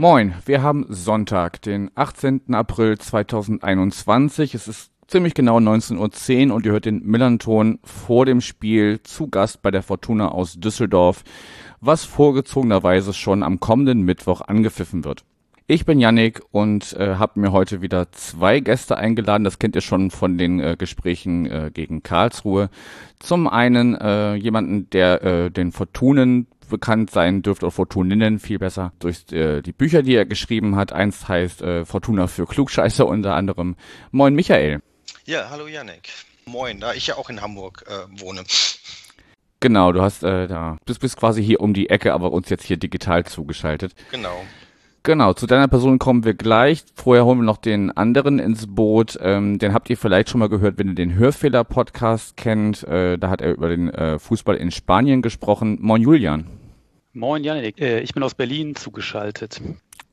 Moin, wir haben Sonntag, den 18. April 2021. Es ist ziemlich genau 19.10 Uhr und ihr hört den Millanton vor dem Spiel zu Gast bei der Fortuna aus Düsseldorf, was vorgezogenerweise schon am kommenden Mittwoch angepfiffen wird. Ich bin Yannick und äh, habe mir heute wieder zwei Gäste eingeladen. Das kennt ihr schon von den äh, Gesprächen äh, gegen Karlsruhe. Zum einen äh, jemanden, der äh, den Fortunen bekannt sein dürfte, oder Fortuninnen viel besser, durch äh, die Bücher, die er geschrieben hat. Eins heißt äh, Fortuna für Klugscheißer unter anderem. Moin Michael. Ja, hallo Yannick. Moin, da ich ja auch in Hamburg äh, wohne. Genau, du hast äh, da bist, bist quasi hier um die Ecke, aber uns jetzt hier digital zugeschaltet. Genau. Genau, zu deiner Person kommen wir gleich. Vorher holen wir noch den anderen ins Boot. Ähm, den habt ihr vielleicht schon mal gehört, wenn ihr den Hörfehler-Podcast kennt. Äh, da hat er über den äh, Fußball in Spanien gesprochen. Moin Julian. Moin Janik, äh, ich bin aus Berlin zugeschaltet.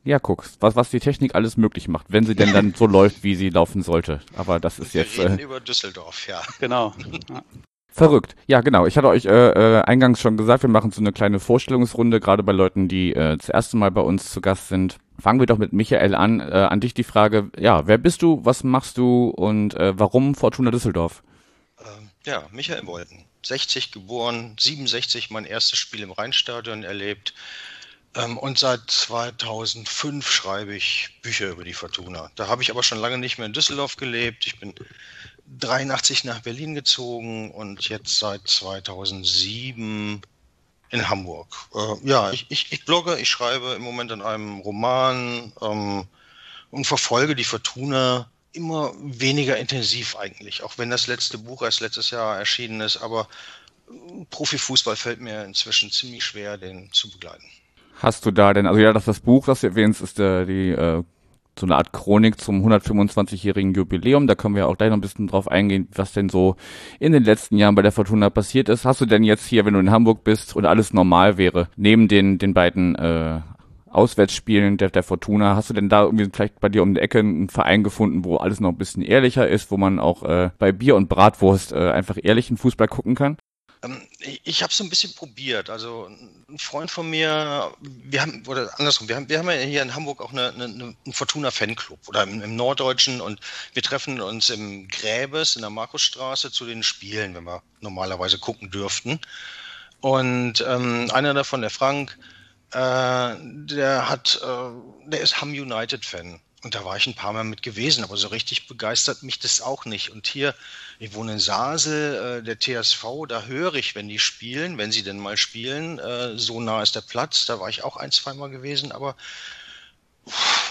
Ja, guck, was, was die Technik alles möglich macht, wenn sie denn dann so läuft, wie sie laufen sollte. Aber das ist Wir jetzt. reden Äh, über Düsseldorf, ja. Genau. Ja. Verrückt. Ja, genau. Ich hatte euch äh, äh, eingangs schon gesagt, wir machen so eine kleine Vorstellungsrunde, gerade bei Leuten, die äh, das erste Mal bei uns zu Gast sind. Fangen wir doch mit Michael an. Äh, an dich die Frage, ja, wer bist du, was machst du und äh, warum Fortuna Düsseldorf? Ähm, ja, Michael Wolten. 60 geboren, 67 mein erstes Spiel im Rheinstadion erlebt. Ähm, und seit 2005 schreibe ich Bücher über die Fortuna. Da habe ich aber schon lange nicht mehr in Düsseldorf gelebt. Ich bin 83 nach Berlin gezogen und jetzt seit 2007 in Hamburg. Äh, ja, ich, ich, ich blogge, ich schreibe im Moment an einem Roman ähm, und verfolge die Fortuna immer weniger intensiv eigentlich, auch wenn das letzte Buch erst letztes Jahr erschienen ist, aber äh, Profifußball fällt mir inzwischen ziemlich schwer, den zu begleiten. Hast du da denn, also ja, das, das Buch, das du erwähnst, ist äh, die äh, so eine Art Chronik zum 125-jährigen Jubiläum. Da können wir auch gleich noch ein bisschen drauf eingehen, was denn so in den letzten Jahren bei der Fortuna passiert ist. Hast du denn jetzt hier, wenn du in Hamburg bist und alles normal wäre, neben den, den beiden äh, Auswärtsspielen der, der Fortuna, hast du denn da irgendwie vielleicht bei dir um die Ecke einen Verein gefunden, wo alles noch ein bisschen ehrlicher ist, wo man auch äh, bei Bier und Bratwurst äh, einfach ehrlichen Fußball gucken kann? Ähm, ich habe so ein bisschen probiert. Also ein Freund von mir, wir haben, oder andersrum, wir haben, wir haben ja hier in Hamburg auch eine, eine, einen Fortuna-Fanclub oder im, im Norddeutschen und wir treffen uns im Gräbes in der Markusstraße zu den Spielen, wenn wir normalerweise gucken dürften. Und ähm, einer davon, der Frank, der hat, äh, der ist Ham United-Fan. Und da war ich ein paar Mal mit gewesen, aber so richtig begeistert mich das auch nicht. Und hier, ich wohne in Sasel, äh, der TSV, da höre ich, wenn die spielen, wenn sie denn mal spielen, äh, so nah ist der Platz. Da war ich auch ein, zweimal gewesen, aber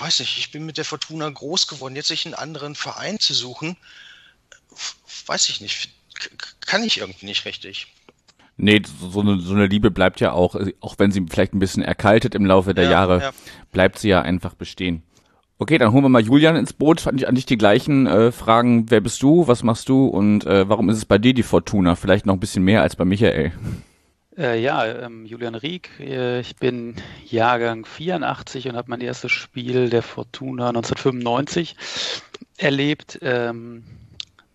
weiß nicht, ich bin mit der Fortuna groß geworden. Jetzt sich einen anderen Verein zu suchen, weiß ich nicht, kann ich irgendwie nicht richtig. Nee, so eine, so eine Liebe bleibt ja auch, auch wenn sie vielleicht ein bisschen erkaltet im Laufe der Ja, Jahre, ja. bleibt sie ja einfach bestehen. Okay, dann holen wir mal Julian ins Boot. Fand ich an dich die gleichen äh, Fragen. Wer bist du? Was machst du? Und äh, warum ist es bei dir die Fortuna? Vielleicht noch ein bisschen mehr als bei Michael. Äh, ja, ähm, Julian Rieck, äh, ich bin Jahrgang 84 und habe mein erstes Spiel der Fortuna 1995 erlebt. Ähm,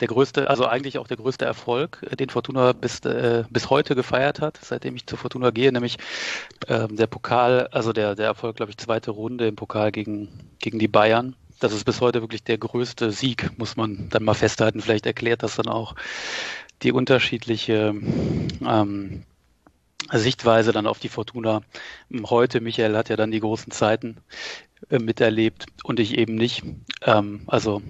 der größte, also eigentlich auch der größte Erfolg, äh, den Fortuna bis, äh, bis heute gefeiert hat, seitdem ich zur Fortuna gehe, nämlich ähm, der Pokal, also der, der Erfolg, glaube ich, zweite Runde im Pokal gegen, gegen die Bayern. Das ist bis heute wirklich der größte Sieg, muss man dann mal festhalten. Vielleicht erklärt das dann auch die unterschiedliche ähm, Sichtweise dann auf die Fortuna heute. Michael hat ja dann die großen Zeiten äh, miterlebt und ich eben nicht. Ähm, also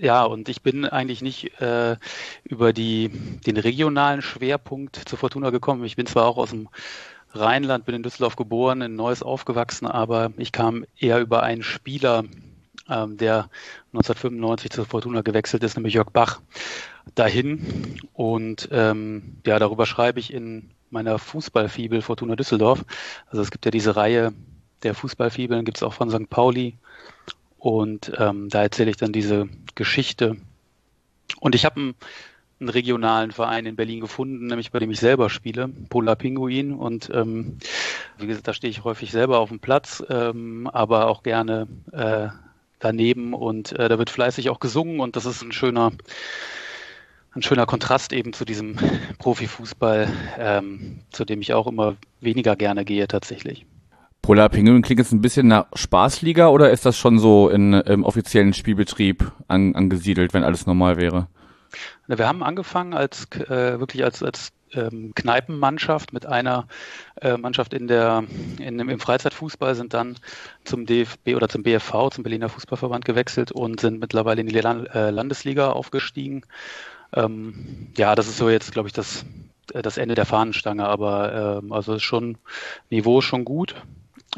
ja, und ich bin eigentlich nicht äh, über die, den regionalen Schwerpunkt zur Fortuna gekommen. Ich bin zwar auch aus dem Rheinland, bin in Düsseldorf geboren, in Neuss aufgewachsen, aber ich kam eher über einen Spieler, ähm, der 1995 zur Fortuna gewechselt ist, nämlich Jörg Bach, dahin. Und ähm, ja, darüber schreibe ich in meiner Fußballfibel Fortuna Düsseldorf. Also es gibt ja diese Reihe der Fußballfibeln, gibt es auch von St. Pauli. Und ähm, da erzähle ich dann diese Geschichte. Und ich habe einen, einen regionalen Verein in Berlin gefunden, nämlich bei dem ich selber spiele, Polar Pinguin. Und ähm, wie gesagt, da stehe ich häufig selber auf dem Platz, ähm, aber auch gerne äh, daneben und äh, da wird fleißig auch gesungen und das ist ein schöner, ein schöner Kontrast eben zu diesem Profifußball, ähm, zu dem ich auch immer weniger gerne gehe tatsächlich. Polar Pinguin klingt jetzt ein bisschen nach Spaßliga oder ist das schon so in, im offiziellen Spielbetrieb an, angesiedelt, wenn alles normal wäre? Wir haben angefangen als äh, wirklich als, als ähm, Kneipenmannschaft mit einer äh, Mannschaft in der in, im Freizeitfußball sind dann zum DFB oder zum BFV, zum Berliner Fußballverband gewechselt und sind mittlerweile in die Land, äh, Landesliga aufgestiegen. Ähm, ja, das ist so jetzt, glaube ich, das, äh, das Ende der Fahnenstange, aber ähm, also schon Niveau schon gut.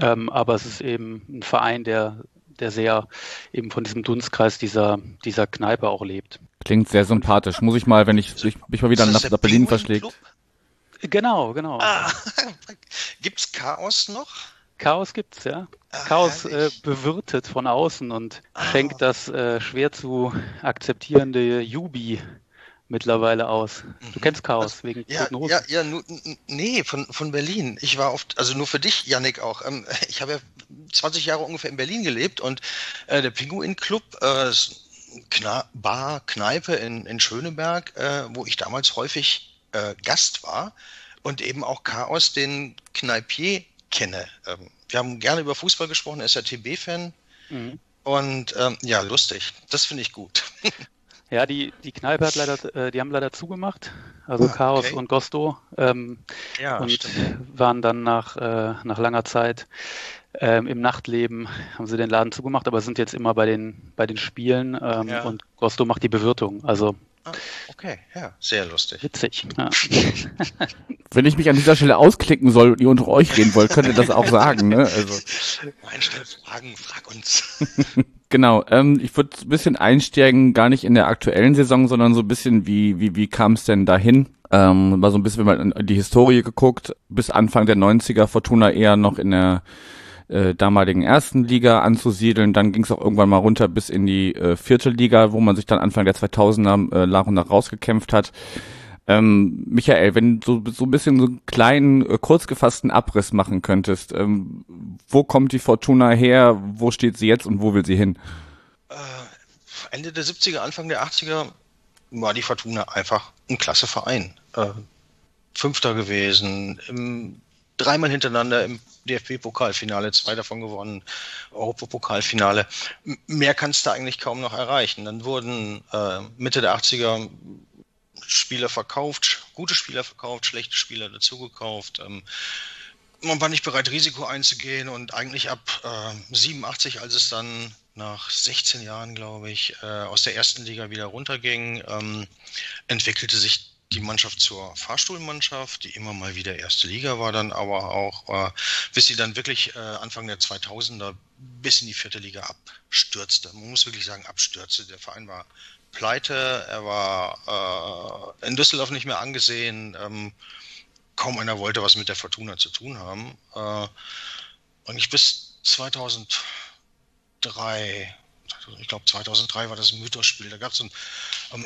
Ähm, aber es ist eben ein Verein, der, der sehr eben von diesem Dunstkreis dieser, dieser Kneipe auch lebt. Klingt sehr sympathisch. Muss ich mal, wenn ich mich mal wieder nach, nach Berlin verschlägt. Genau, genau. Ah, gibt's Chaos noch? Chaos gibt's, ja. Ah, Chaos äh, bewirtet von außen und ah. schenkt das äh, schwer zu akzeptierende Jubi mittlerweile aus. Du mhm. kennst Chaos also, wegen ja, Prognosen. Ja, ja, nu, nee, von, von Berlin. Ich war oft, also nur für dich, Yannick, auch. Ähm, ich habe ja 20 Jahre ungefähr in Berlin gelebt und äh, der Pinguin Club, äh, Kna Bar, Kneipe in, in Schöneberg, äh, wo ich damals häufig äh, Gast war und eben auch Chaos, den Kneipier kenne. Ähm, wir haben gerne über Fußball gesprochen, er ist ja TB-Fan. Mhm. Und ähm, ja, lustig. Das finde ich gut. Ja, die, die Kneipe hat leider, äh, die haben leider zugemacht, also ah, Chaos okay. und Gosto. Ähm, ja, und stimmt. waren dann nach, äh, nach langer Zeit ähm, im Nachtleben, haben sie den Laden zugemacht, aber sind jetzt immer bei den, bei den Spielen ähm, ja. und Gosto macht die Bewirtung. Also ah, okay, ja, sehr lustig. Witzig. Ja. Wenn ich mich an dieser Stelle ausklicken soll und ihr unter euch reden wollt, könnt ihr das auch sagen. Ne? Also. Nein, stell Fragen, frag uns. Genau, ähm, ich würde ein bisschen einsteigen, gar nicht in der aktuellen Saison, sondern so ein bisschen, wie, wie, wie kam es denn dahin? Ähm, mal so ein bisschen, wenn man in die Historie geguckt, bis Anfang der 90er Fortuna eher noch in der äh, damaligen ersten Liga anzusiedeln. Dann ging es auch irgendwann mal runter bis in die äh, vierte Liga, wo man sich dann Anfang der 2000er äh, nach und nach rausgekämpft hat. Ähm, Michael, wenn du so, ein bisschen so einen kleinen, äh, kurz gefassten Abriss machen könntest, ähm, wo kommt die Fortuna her, wo steht sie jetzt und wo will sie hin? Äh, Ende der 70er, Anfang der 80er war die Fortuna einfach ein klasse Verein. Äh, Fünfter gewesen, im, dreimal hintereinander im DFB-Pokalfinale, zwei davon gewonnen, Europapokalfinale. Mehr kannst du eigentlich kaum noch erreichen. Dann wurden äh, Mitte der 80er Spieler verkauft, gute Spieler verkauft, schlechte Spieler dazugekauft. Ähm, man war nicht bereit, Risiko einzugehen und eigentlich ab äh, 87, als es dann nach 16 Jahren, glaube ich, äh, aus der ersten Liga wieder runterging, ähm, entwickelte sich die Mannschaft zur Fahrstuhlmannschaft, die immer mal wieder erste Liga war, dann aber auch, äh, bis sie dann wirklich äh, Anfang der 2000er bis in die vierte Liga abstürzte. Man muss wirklich sagen, abstürzte. Der Verein war pleite, er war äh, in Düsseldorf nicht mehr angesehen. Ähm, kaum einer wollte was mit der Fortuna zu tun haben. Äh, und ich bis 2003, ich glaube 2003 war das ein Mythos-Spiel, da gab es am,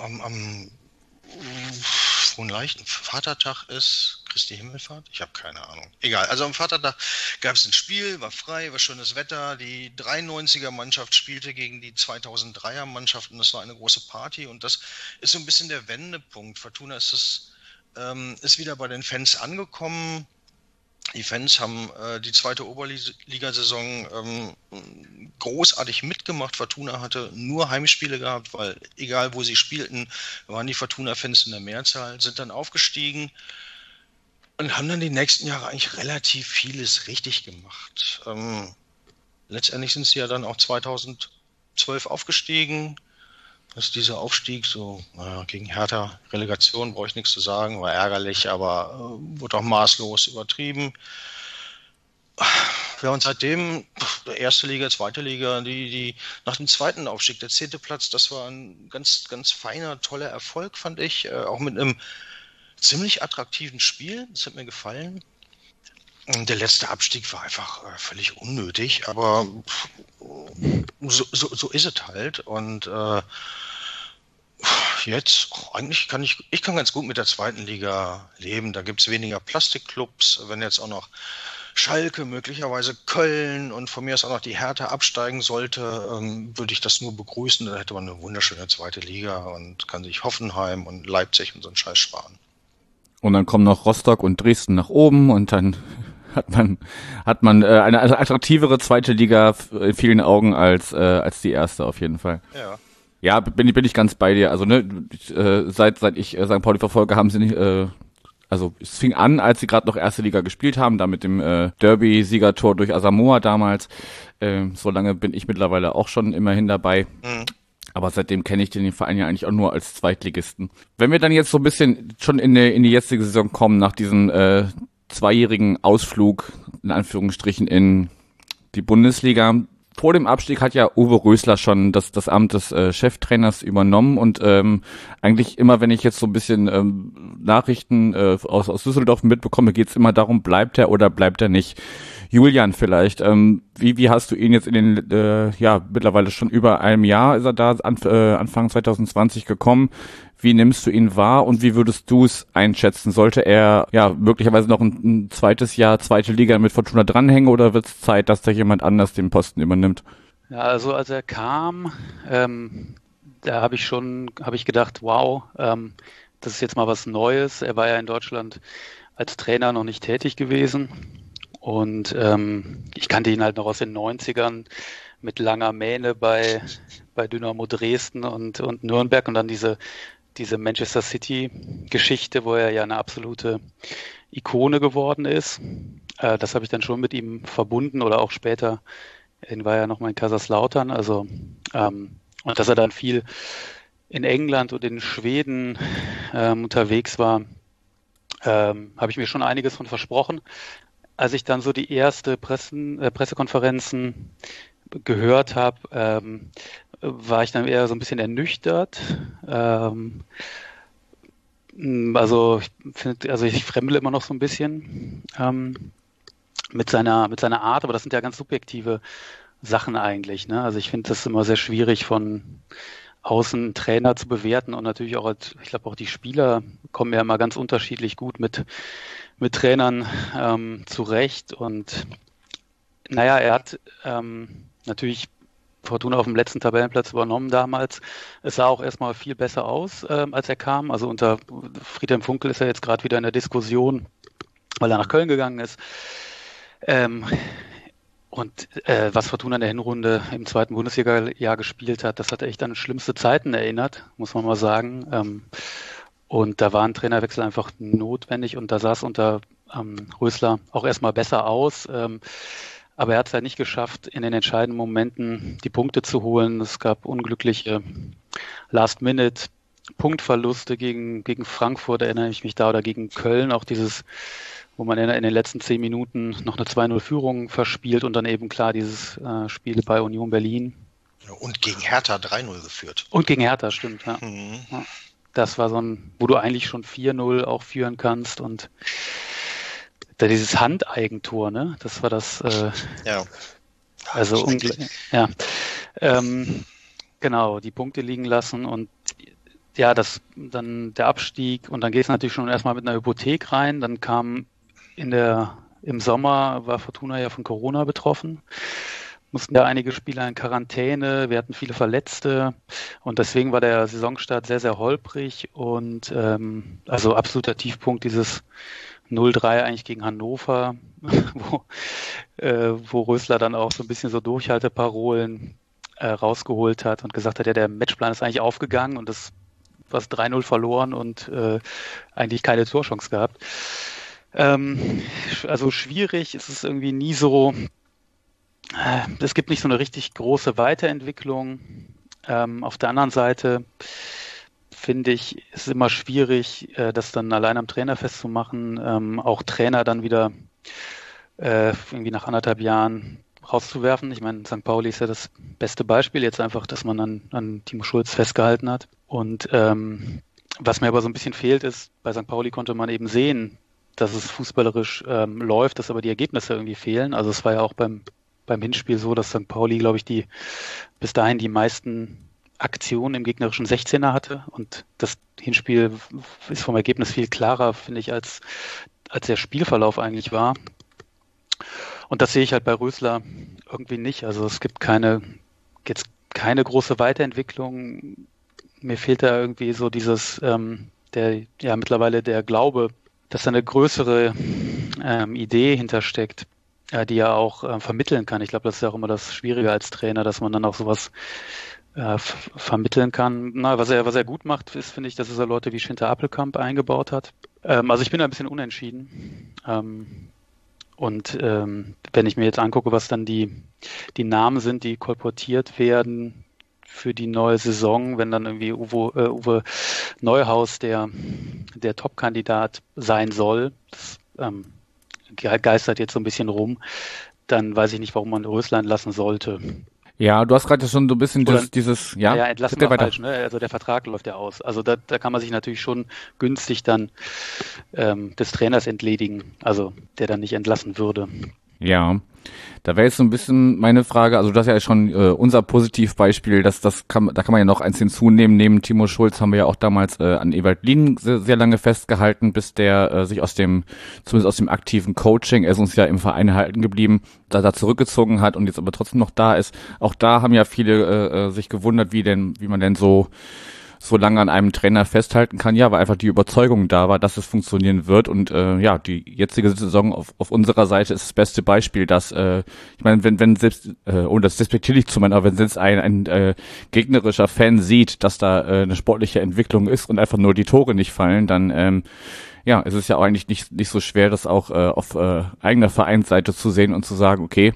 am, am leichten Vatertag ist, Christi Himmelfahrt? Ich habe keine Ahnung. Egal. Also am Vatertag gab es ein Spiel, war frei, war schönes Wetter. Die 93er Mannschaft spielte gegen die 2003er Mannschaft und das war eine große Party und das ist so ein bisschen der Wendepunkt. Fortuna ist das ähm, ist wieder bei den Fans angekommen. Die Fans haben äh, die zweite Oberligasaison ähm, großartig mitgemacht. Fortuna hatte nur Heimspiele gehabt, weil egal wo sie spielten, waren die Fortuna-Fans in der Mehrzahl, sind dann aufgestiegen und haben dann die nächsten Jahre eigentlich relativ vieles richtig gemacht. Ähm, letztendlich sind sie ja dann auch 2012 aufgestiegen, dass dieser Aufstieg so naja, gegen Hertha Relegation brauche ich nichts zu sagen, war ärgerlich, aber äh, wurde auch maßlos übertrieben. Ja, und seitdem, erste Liga, zweite Liga, die, die, nach dem zweiten Aufstieg, der zehnte Platz, das war ein ganz, ganz feiner, toller Erfolg, fand ich. Äh, auch mit einem ziemlich attraktiven Spiel. Das hat mir gefallen. Der letzte Abstieg war einfach äh, völlig unnötig, aber so, so, so ist es halt. Und äh, jetzt, oh, eigentlich kann ich, ich kann ganz gut mit der zweiten Liga leben. Da gibt es weniger Plastikclubs. Wenn jetzt auch noch Schalke, möglicherweise Köln und von mir aus auch noch die Hertha absteigen sollte, ähm, würde ich das nur begrüßen. Dann hätte man eine wunderschöne zweite Liga und kann sich Hoffenheim und Leipzig und so einen Scheiß sparen. Und dann kommen noch Rostock und Dresden nach oben und dann hat man hat man äh, eine attraktivere zweite Liga in vielen Augen als äh, als die erste auf jeden Fall. Ja. Ja, bin, bin ich ganz bei dir. Also ne, äh, seit seit ich äh, St. Pauli verfolge, haben sie nicht, äh, also es fing an, als sie gerade noch erste Liga gespielt haben, da mit dem äh, Derby-Siegertor durch Asamoah damals. Äh, so lange bin ich mittlerweile auch schon immerhin dabei. Mhm. Aber seitdem kenne ich den Verein ja eigentlich auch nur als Zweitligisten. Wenn wir dann jetzt so ein bisschen schon in die, in die jetzige Saison kommen, nach diesem äh, zweijährigen Ausflug, in Anführungsstrichen, in die Bundesliga, vor dem Abstieg hat ja Uwe Rösler schon das, das Amt des äh, Cheftrainers übernommen und ähm, eigentlich immer, wenn ich jetzt so ein bisschen ähm, Nachrichten äh, aus, aus Düsseldorf mitbekomme, geht's immer darum, bleibt er oder bleibt er nicht. Julian vielleicht, ähm, wie, wie hast du ihn jetzt in den, äh, ja, mittlerweile schon über einem Jahr ist er da, an, äh, Anfang 2020 gekommen. Wie nimmst du ihn wahr und wie würdest du es einschätzen? Sollte er ja möglicherweise noch ein, ein zweites Jahr, zweite Liga mit Fortuna dranhängen oder wird es Zeit, dass da jemand anders den Posten übernimmt? Ja, also als er kam, ähm, da habe ich schon, habe ich gedacht, wow, ähm, das ist jetzt mal was Neues. Er war ja in Deutschland als Trainer noch nicht tätig gewesen und ähm, ich kannte ihn halt noch aus den 90ern mit langer Mähne bei, bei Dynamo Dresden und, und Nürnberg und dann diese, diese Manchester City-Geschichte, wo er ja eine absolute Ikone geworden ist. Äh, das habe ich dann schon mit ihm verbunden oder auch später, er war ja nochmal in Kaiserslautern, also ähm, und dass er dann viel in England und in Schweden ähm, unterwegs war, ähm, habe ich mir schon einiges von versprochen als ich dann so die erste Pressen, äh, Pressekonferenzen gehört habe, ähm, war ich dann eher so ein bisschen ernüchtert. Ähm, also ich finde, also ich fremdle immer noch so ein bisschen ähm, mit seiner mit seiner Art, aber das sind ja ganz subjektive Sachen eigentlich. Ne? Also ich finde das immer sehr schwierig von außen Trainer zu bewerten und natürlich auch, ich glaube auch die Spieler kommen ja immer ganz unterschiedlich gut mit mit Trainern ähm, zurecht. Und naja, er hat ähm, natürlich Fortuna auf dem letzten Tabellenplatz übernommen damals. Es sah auch erstmal viel besser aus, ähm, als er kam. Also unter Friedhelm Funkel ist er jetzt gerade wieder in der Diskussion, weil er nach Köln gegangen ist. Ähm, und äh, was Fortuna in der Hinrunde im zweiten Bundesliga-Jahr gespielt hat, das hat echt an schlimmste Zeiten erinnert, muss man mal sagen. Ähm, und da war ein Trainerwechsel einfach notwendig und da sah es unter ähm, Rösler auch erstmal besser aus. Ähm, aber er hat es halt nicht geschafft, in den entscheidenden Momenten die Punkte zu holen. Es gab unglückliche Last-Minute. Punktverluste gegen, gegen Frankfurt, erinnere ich mich da, oder gegen Köln, auch dieses, wo man in, in den letzten zehn Minuten noch eine 2-0-Führung verspielt und dann eben klar dieses äh, Spiel bei Union Berlin. Und gegen Hertha 3-0 geführt. Und gegen Hertha, stimmt, ja. Mhm. ja. Das war so ein, wo du eigentlich schon 4-0 auch führen kannst und da dieses Handeigentor, ne? Das war das. Äh, ja. Also ja. Ähm, genau, die Punkte liegen lassen und ja, das dann der Abstieg und dann geht es natürlich schon erstmal mit einer Hypothek rein. Dann kam in der im Sommer war Fortuna ja von Corona betroffen mussten ja einige Spieler in Quarantäne, wir hatten viele Verletzte und deswegen war der Saisonstart sehr, sehr holprig und ähm, also absoluter Tiefpunkt dieses 0-3 eigentlich gegen Hannover, wo, äh, wo Rösler dann auch so ein bisschen so Durchhalteparolen äh, rausgeholt hat und gesagt hat, ja, der Matchplan ist eigentlich aufgegangen und das was 3-0 verloren und äh, eigentlich keine Torchance gehabt. Ähm, also schwierig, es ist irgendwie nie so, es gibt nicht so eine richtig große Weiterentwicklung. Ähm, auf der anderen Seite finde ich, ist immer schwierig, äh, das dann allein am Trainer festzumachen. Ähm, auch Trainer dann wieder äh, irgendwie nach anderthalb Jahren rauszuwerfen. Ich meine, St. Pauli ist ja das beste Beispiel jetzt einfach, dass man an, an Timo Schulz festgehalten hat. Und ähm, was mir aber so ein bisschen fehlt, ist, bei St. Pauli konnte man eben sehen, dass es fußballerisch ähm, läuft, dass aber die Ergebnisse irgendwie fehlen. Also es war ja auch beim beim Hinspiel so, dass St. Pauli, glaube ich, die bis dahin die meisten Aktionen im gegnerischen 16er hatte. Und das Hinspiel ist vom Ergebnis viel klarer, finde ich, als, als der Spielverlauf eigentlich war. Und das sehe ich halt bei Rösler irgendwie nicht. Also es gibt keine, jetzt keine große Weiterentwicklung. Mir fehlt da irgendwie so dieses, ähm, der, ja, mittlerweile der Glaube, dass da eine größere ähm, Idee hintersteckt, äh, die er auch äh, vermitteln kann. Ich glaube, das ist ja auch immer das Schwierige als Trainer, dass man dann auch sowas äh, vermitteln kann. Na, was er, was er gut macht, ist, finde ich, dass er Leute wie Schinter Appelkamp eingebaut hat. Ähm, also ich bin ein bisschen unentschieden. Ähm, und ähm, wenn ich mir jetzt angucke, was dann die, die Namen sind, die kolportiert werden für die neue Saison, wenn dann irgendwie Uwe, äh, Uwe Neuhaus der, der Top-Kandidat sein soll, das ähm, geistert jetzt so ein bisschen rum, dann weiß ich nicht, warum man Rösland lassen sollte. Ja, du hast gerade schon so ein bisschen Oder, dieses, ja, ja entlassen wir falsch, ne? Also der Vertrag läuft ja aus. Also da, da kann man sich natürlich schon günstig dann ähm, des Trainers entledigen, also der dann nicht entlassen würde. Ja, da wäre jetzt so ein bisschen meine Frage, also das ist ja schon äh, unser Positivbeispiel, dass das kann, da kann man ja noch eins hinzunehmen. Neben Timo Schulz haben wir ja auch damals äh, an Ewald Lien sehr, sehr lange festgehalten, bis der äh, sich aus dem, zumindest aus dem aktiven Coaching, er ist uns ja im Verein erhalten geblieben, da da zurückgezogen hat und jetzt aber trotzdem noch da ist. Auch da haben ja viele äh, äh sich gewundert, wie denn, wie man denn so so lange an einem Trainer festhalten kann, ja, weil einfach die Überzeugung da war, dass es funktionieren wird. Und äh, ja, die jetzige Saison auf, auf unserer Seite ist das beste Beispiel, dass, äh, ich meine, wenn, wenn selbst, äh, ohne das despektierlich zu meinen, aber wenn selbst ein, ein äh, gegnerischer Fan sieht, dass da äh, eine sportliche Entwicklung ist und einfach nur die Tore nicht fallen, dann ähm, ja, es ist ja auch eigentlich nicht, nicht so schwer, das auch äh, auf äh, eigener Vereinsseite zu sehen und zu sagen, okay,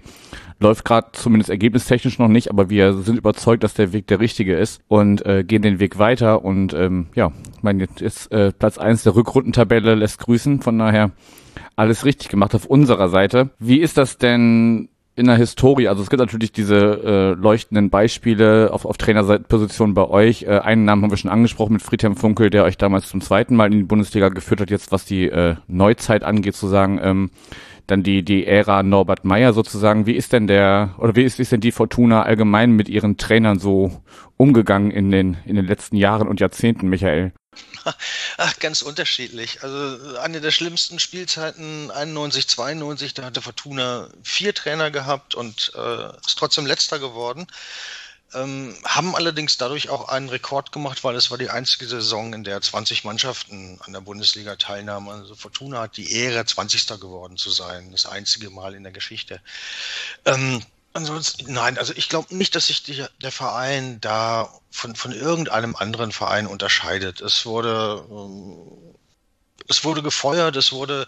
läuft gerade zumindest ergebnistechnisch noch nicht, aber wir sind überzeugt, dass der Weg der richtige ist und äh, gehen den Weg weiter. Und ähm, ja, ich meine, jetzt ist äh, Platz eins der Rückrundentabelle lässt grüßen, von daher alles richtig gemacht auf unserer Seite. Wie ist das denn in der Historie, also es gibt natürlich diese äh, leuchtenden Beispiele auf, auf Trainerpositionen bei euch. Äh, einen Namen haben wir schon angesprochen mit Friedhelm Funkel, der euch damals zum zweiten Mal in die Bundesliga geführt hat, jetzt was die äh, Neuzeit angeht, zu sagen. Ähm, dann die, die Ära Norbert Meyer sozusagen. Wie ist denn der, oder wie ist, ist denn die Fortuna allgemein mit ihren Trainern so umgegangen in den, in den letzten Jahren und Jahrzehnten, Michael? Ach, ganz unterschiedlich. Also eine der schlimmsten Spielzeiten 91, 92, da hatte Fortuna vier Trainer gehabt und äh, ist trotzdem letzter geworden. Ähm, haben allerdings dadurch auch einen Rekord gemacht, weil es war die einzige Saison, in der 20 Mannschaften an der Bundesliga teilnahmen. Also Fortuna hat die Ehre, 20. geworden zu sein. Das einzige Mal in der Geschichte. Ähm, ansonsten, nein, also ich glaube nicht, dass sich die, der Verein da von, von irgendeinem anderen Verein unterscheidet. Es wurde, ähm, es wurde gefeuert, es wurde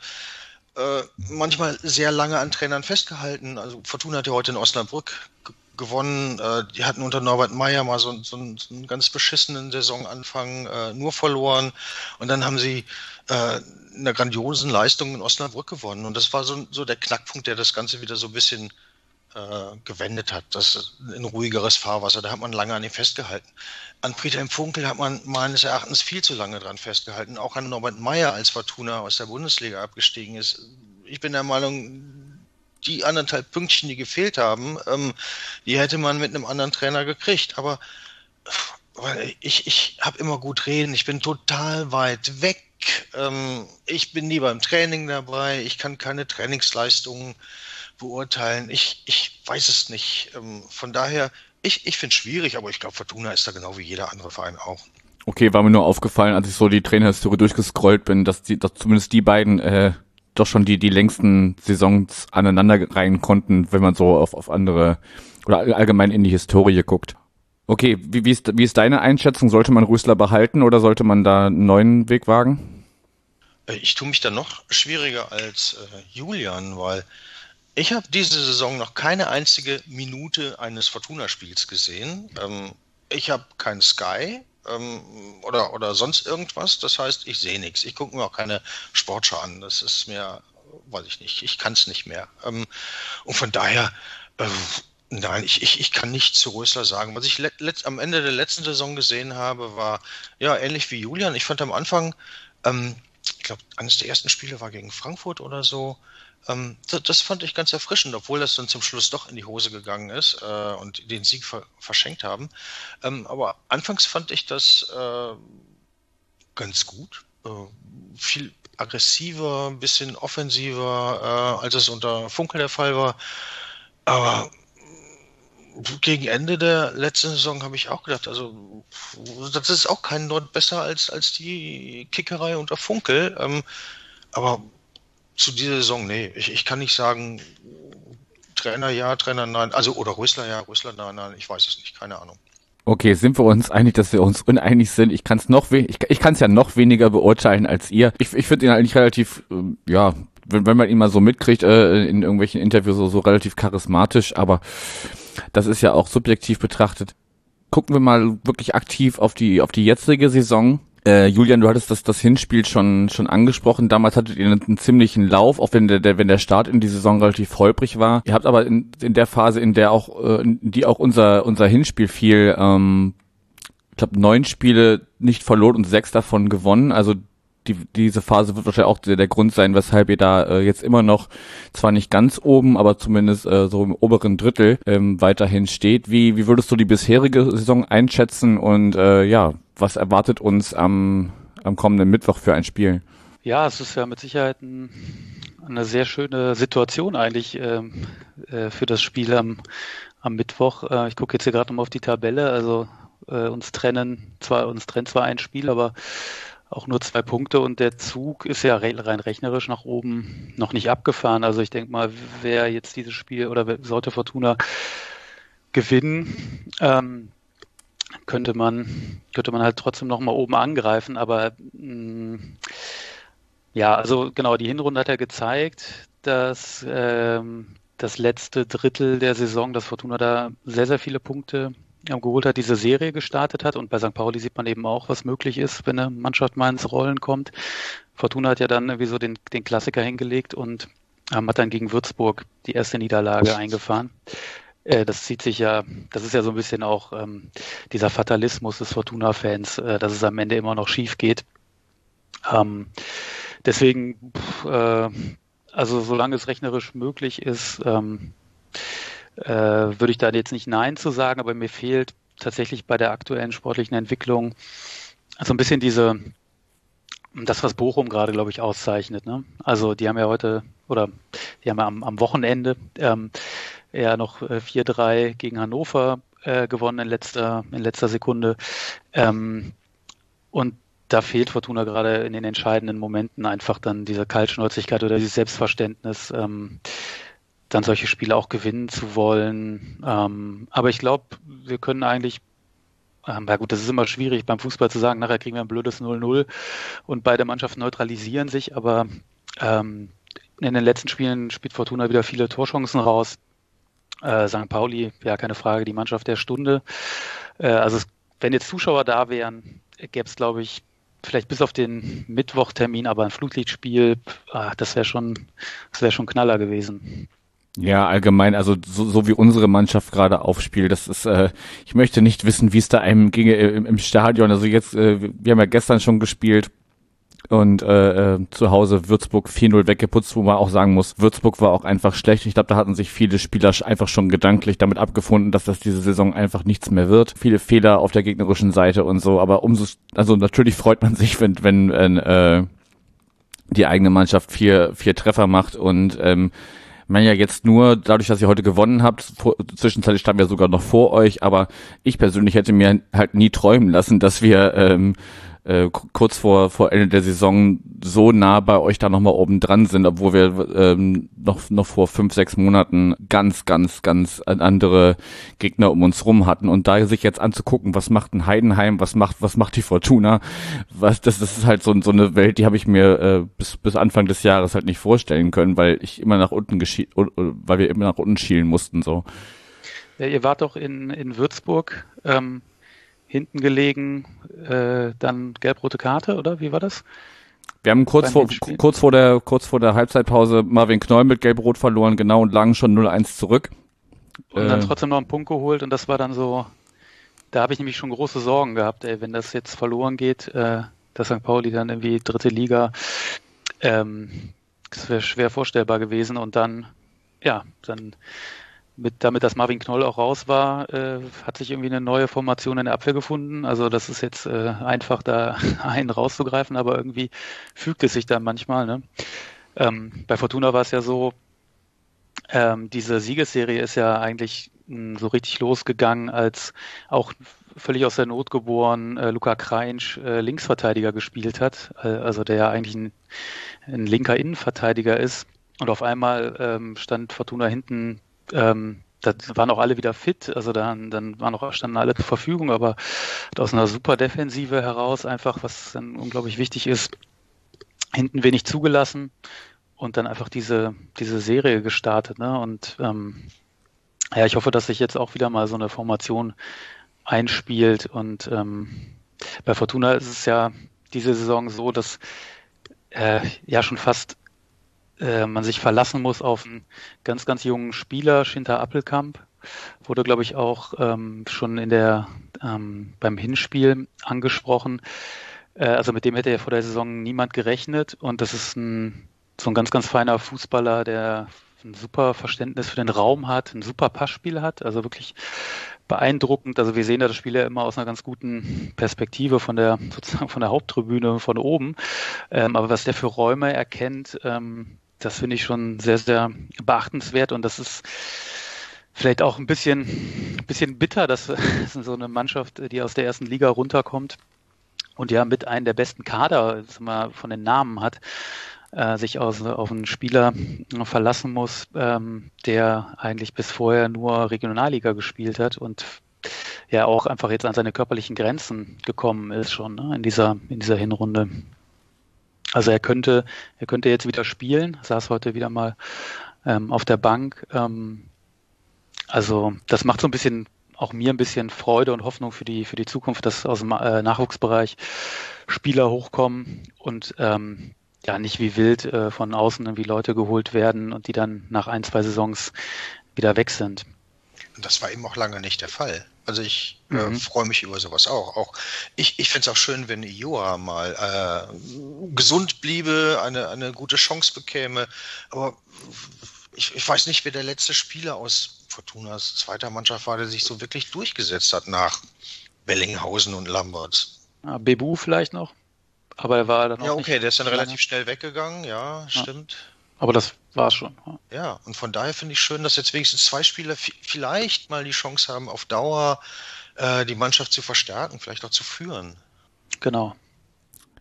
äh, manchmal sehr lange an Trainern festgehalten. Also Fortuna hat ja heute in Osnabrück gewonnen. Äh, die hatten unter Norbert Meyer mal so, so, einen, so einen ganz beschissenen Saisonanfang äh, nur verloren. Und dann haben sie äh, eine grandiosen Leistung in Osnabrück gewonnen. Und das war so, so der Knackpunkt, der das Ganze wieder so ein bisschen äh, gewendet hat. Das in ruhigeres Fahrwasser. Da hat man lange an ihm festgehalten. An Peter im Funkel hat man meines Erachtens viel zu lange dran festgehalten. Auch an Norbert Meyer, als Fortuna aus der Bundesliga abgestiegen ist. Ich bin der Meinung, die anderthalb Pünktchen, die gefehlt haben, ähm, die hätte man mit einem anderen Trainer gekriegt. Aber ich, ich habe immer gut reden, ich bin total weit weg. Ähm, ich bin nie beim Training dabei, ich kann keine Trainingsleistungen beurteilen. Ich, ich weiß es nicht. Ähm, von daher, ich, ich finde es schwierig, aber ich glaube, Fortuna ist da genau wie jeder andere Verein auch. Okay, war mir nur aufgefallen, als ich so die Trainerhistorie durchgescrollt bin, dass die, dass zumindest die beiden äh, doch schon die, die längsten Saisons aneinander reihen konnten, wenn man so auf, auf andere oder allgemein in die Historie guckt. Okay, wie, wie, ist, wie ist deine Einschätzung? Sollte man Rüßler behalten oder sollte man da einen neuen Weg wagen? Äh, ich tue mich da noch schwieriger als äh, Julian, weil ich habe diese Saison noch keine einzige Minute eines Fortuna-Spiels gesehen. Ähm, ich habe kein Sky, ähm, oder, oder sonst irgendwas. Das heißt, ich sehe nichts. Ich gucke mir auch keine Sportschau an. Das ist mir, weiß ich nicht, ich kann es nicht mehr. Ähm, und von daher, äh, nein, ich, ich, ich kann nicht zu Rösler sagen. Was ich let, am Ende der letzten Saison gesehen habe, war ja ähnlich wie Julian. Ich fand am Anfang, ähm, ich glaube, eines der ersten Spiele war gegen Frankfurt oder so. Ähm, das, das, fand ich ganz erfrischend, obwohl das dann zum Schluss doch in die Hose gegangen ist äh, und den Sieg ver verschenkt haben. Ähm, aber anfangs fand ich das äh, ganz gut. äh, viel aggressiver, ein bisschen offensiver, äh, als es unter Funkel der Fall war. Aber gegen Ende der letzten Saison habe ich auch gedacht, also das ist auch kein Nord besser als, als die Kickerei unter Funkel. Ähm, aber zu dieser Saison, nee, ich, ich kann nicht sagen, Trainer ja, Trainer nein, also oder Rüssler ja, Rüssler nein, nein, ich weiß es nicht, keine Ahnung. Okay, sind wir uns einig, dass wir uns uneinig sind? Ich kann es noch, ich, ich kann es ja noch weniger beurteilen als ihr. Ich, ich finde ihn eigentlich relativ, äh, ja, wenn, wenn man ihn mal so mitkriegt äh, in irgendwelchen Interviews so, so relativ charismatisch, aber das ist ja auch subjektiv betrachtet. Gucken wir mal wirklich aktiv auf die auf die jetzige Saison. Äh, Julian, du hattest das, das Hinspiel schon, schon angesprochen. Damals hattet ihr einen, ziemlichen Lauf, auch wenn der, der, wenn der Start in die Saison relativ holprig war. Ihr habt aber in, in der Phase, in der auch, äh, die auch unser, unser Hinspiel fiel, ähm, ich glaube, neun Spiele nicht verloren und sechs davon gewonnen. Also die, diese Phase wird wahrscheinlich auch der, der Grund sein, weshalb ihr da äh, jetzt immer noch zwar nicht ganz oben, aber zumindest äh, so im oberen Drittel ähm, weiterhin steht. Wie, wie würdest du die bisherige Saison einschätzen und äh, ja, was erwartet uns am, am kommenden Mittwoch für ein Spiel? Ja, es ist ja mit Sicherheit ein, eine sehr schöne Situation eigentlich ähm, äh, für das Spiel am, am Mittwoch. Äh, ich gucke jetzt hier gerade nochmal auf die Tabelle. Also äh, uns trennen zwar uns trennt zwar ein Spiel, aber auch nur zwei Punkte und der Zug ist ja rein rechnerisch nach oben noch nicht abgefahren. Also ich denke mal, wer jetzt dieses Spiel oder sollte Fortuna gewinnen, ähm, könnte man, könnte man halt trotzdem noch mal oben angreifen, aber mh, mm, ja, also genau, die Hinrunde hat ja gezeigt, dass ähm, das letzte Drittel der Saison, dass Fortuna da sehr, sehr viele Punkte geholt hat, diese Serie gestartet hat. Und bei St. Pauli sieht man eben auch, was möglich ist, wenn eine Mannschaft mal ins Rollen kommt. Fortuna hat ja dann irgendwie so den, den Klassiker hingelegt und ähm, hat dann gegen Würzburg die erste Niederlage eingefahren. Äh, das zieht sich ja, das ist ja so ein bisschen auch ähm, dieser Fatalismus des Fortuna-Fans, äh, dass es am Ende immer noch schief geht. Ähm, deswegen, pff, äh, also solange es rechnerisch möglich ist, ähm, äh, würde ich da jetzt nicht Nein zu sagen, aber mir fehlt tatsächlich bei der aktuellen sportlichen Entwicklung so ein bisschen diese, das, was Bochum gerade, glaube ich, auszeichnet. Ne? Also die haben ja heute, oder die haben ja am, am Wochenende ähm, ja noch 4-3 äh, gegen Hannover äh, gewonnen in letzter, in letzter Sekunde. Ähm, und da fehlt Fortuna gerade in den entscheidenden Momenten einfach dann diese Kaltschnäuzigkeit oder dieses Selbstverständnis. Ähm, dann solche Spiele auch gewinnen zu wollen. Ähm, aber ich glaube, wir können eigentlich, ähm, ja gut, das ist immer schwierig beim Fußball zu sagen, nachher kriegen wir ein blödes 0-0 und beide Mannschaften neutralisieren sich, aber ähm, in den letzten Spielen spielt Fortuna wieder viele Torchancen raus. Äh, St. Pauli, ja, keine Frage, die Mannschaft der Stunde. Äh, also es, wenn jetzt Zuschauer da wären, gäbe es, glaube ich, vielleicht bis auf den Mittwochtermin, aber ein Flutlichtspiel, ah, das wäre schon, das wäre schon Knaller gewesen. Ja, allgemein, also so, so wie unsere Mannschaft gerade aufspielt, das ist, äh, ich möchte nicht wissen, wie es da einem ginge im, im Stadion. Also jetzt, äh, wir haben ja gestern schon gespielt und äh, äh, zu Hause Würzburg 4-0 weggeputzt, wo man auch sagen muss, Würzburg war auch einfach schlecht. Ich glaube, da hatten sich viele Spieler einfach schon gedanklich damit abgefunden, dass das diese Saison einfach nichts mehr wird. Viele Fehler auf der gegnerischen Seite und so, aber umso, also natürlich freut man sich, wenn, wenn äh, die eigene Mannschaft vier, vier Treffer macht und ähm, man ja jetzt nur, dadurch, dass ihr heute gewonnen habt, vor, zwischenzeitlich standen wir sogar noch vor euch, aber ich persönlich hätte mir halt nie träumen lassen, dass wir ähm, äh, kurz vor, vor Ende der Saison so nah bei euch da nochmal oben dran sind, obwohl wir ähm, noch, noch vor fünf, sechs Monaten ganz, ganz, ganz andere Gegner um uns rum hatten. Und da sich jetzt anzugucken, was macht ein Heidenheim, was macht, was macht die Fortuna, was, das, das ist halt so, so eine Welt, die habe ich mir äh, bis, bis Anfang des Jahres halt nicht vorstellen können, weil ich immer nach unten geschie weil wir immer nach unten schielen mussten, so. Ja, ihr wart doch in, in Würzburg, ähm, hinten gelegen, äh, dann gelb-rote Karte, oder wie war das? Wir haben kurz vor, kurz vor der, kurz vor der Halbzeitpause Marvin Knoll mit gelb-rot verloren, genau, und lagen schon 0-1 zurück. Und äh, dann trotzdem noch einen Punkt geholt und das war dann so, da habe ich nämlich schon große Sorgen gehabt, ey, wenn das jetzt verloren geht, äh, dass St. Pauli dann irgendwie dritte Liga, ähm, das wäre schwer vorstellbar gewesen und dann, ja, dann mit, damit, dass Marvin Knoll auch raus war, äh, hat sich irgendwie eine neue Formation in der Abwehr gefunden. Also das ist jetzt äh, einfach, da einen rauszugreifen, aber irgendwie fügt es sich dann manchmal. Ne? Ähm, bei Fortuna war es ja so, ähm, diese Siegesserie ist ja eigentlich hm, so richtig losgegangen, als auch völlig aus der Not geboren äh, Luca Kreinsch äh, Linksverteidiger gespielt hat, äh, also der ja eigentlich ein, ein, linker Innenverteidiger ist. Und auf einmal ähm, stand Fortuna hinten, ähm, da waren auch alle wieder fit, also dann, dann waren auch, standen alle zur Verfügung, aber aus einer super Defensive heraus einfach, was dann unglaublich wichtig ist, hinten wenig zugelassen und dann einfach diese, diese Serie gestartet. Ne? Und ähm, ja, ich hoffe, dass sich jetzt auch wieder mal so eine Formation einspielt. Und ähm, bei Fortuna ist es ja diese Saison so, dass äh, ja schon fast äh, man sich verlassen muss auf einen ganz, ganz jungen Spieler, Schinter Appelkamp. Wurde, glaube ich, auch ähm, schon in der ähm, beim Hinspiel angesprochen. Äh, also mit dem hätte ja vor der Saison niemand gerechnet. Und das ist ein so ein ganz, ganz feiner Fußballer, der ein super Verständnis für den Raum hat, ein super Passspiel hat, also wirklich beeindruckend. Also wir sehen ja das Spiel ja immer aus einer ganz guten Perspektive von der sozusagen von der Haupttribüne von oben. Ähm, aber was der für Räume erkennt, ähm, das finde ich schon sehr, sehr beachtenswert und das ist vielleicht auch ein bisschen, ein bisschen bitter, dass so eine Mannschaft, die aus der ersten Liga runterkommt und ja mit einem der besten Kader mal, von den Namen hat, äh, sich aus, auf einen Spieler verlassen muss, ähm, der eigentlich bis vorher nur Regionalliga gespielt hat und ja auch einfach jetzt an seine körperlichen Grenzen gekommen ist schon ne, in dieser in dieser Hinrunde. Also er könnte er könnte jetzt wieder spielen, saß heute wieder mal ähm, auf der Bank. Ähm, also das macht so ein bisschen auch mir ein bisschen Freude und Hoffnung für die für die Zukunft, dass aus dem äh, Nachwuchsbereich Spieler hochkommen und ähm, ja nicht wie wild äh, von außen irgendwie Leute geholt werden und die dann nach ein, zwei Saisons wieder weg sind. Und das war eben auch lange nicht der Fall. Also ich äh, mhm. äh, freue mich über sowas auch. Auch ich, ich finde es auch schön, wenn Joa mal äh, gesund bliebe, eine, eine gute Chance bekäme. Aber ich, ich weiß nicht, wer der letzte Spieler aus Fortunas zweiter Mannschaft war, der sich so wirklich durchgesetzt hat nach Bellinghausen und Lambert. Ah, Bebu vielleicht noch? aber er war dann auch. Ja, okay, der ist dann relativ schnell weggegangen, ja, stimmt. Aber das war schon. Ja. ja, und von daher finde ich schön, dass jetzt wenigstens zwei Spieler vielleicht mal die Chance haben, auf Dauer äh, die Mannschaft zu verstärken, vielleicht auch zu führen. Genau.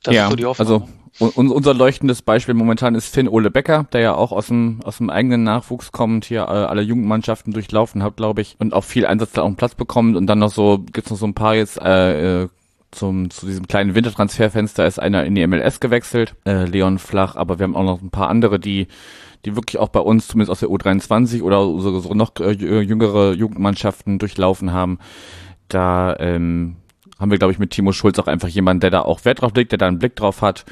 Das ja, so also ne? unser leuchtendes Beispiel momentan ist Finn Ole Becker, der ja auch aus dem, aus dem eigenen Nachwuchs kommt, hier äh, alle Jugendmannschaften durchlaufen hat, glaube ich, und auch viel Einsatz da auch einen Platz bekommt und dann noch so, gibt's noch so ein paar jetzt äh, äh zum, zu diesem kleinen Wintertransferfenster ist einer in die MLS gewechselt, äh, Leon Flach, aber wir haben auch noch ein paar andere, die, die wirklich auch bei uns, zumindest aus der U23 oder so, so noch äh, jüngere Jugendmannschaften durchlaufen haben. Da ähm, haben wir, glaube ich, mit Timo Schulz auch einfach jemanden, der da auch Wert drauf legt, der da einen Blick drauf hat.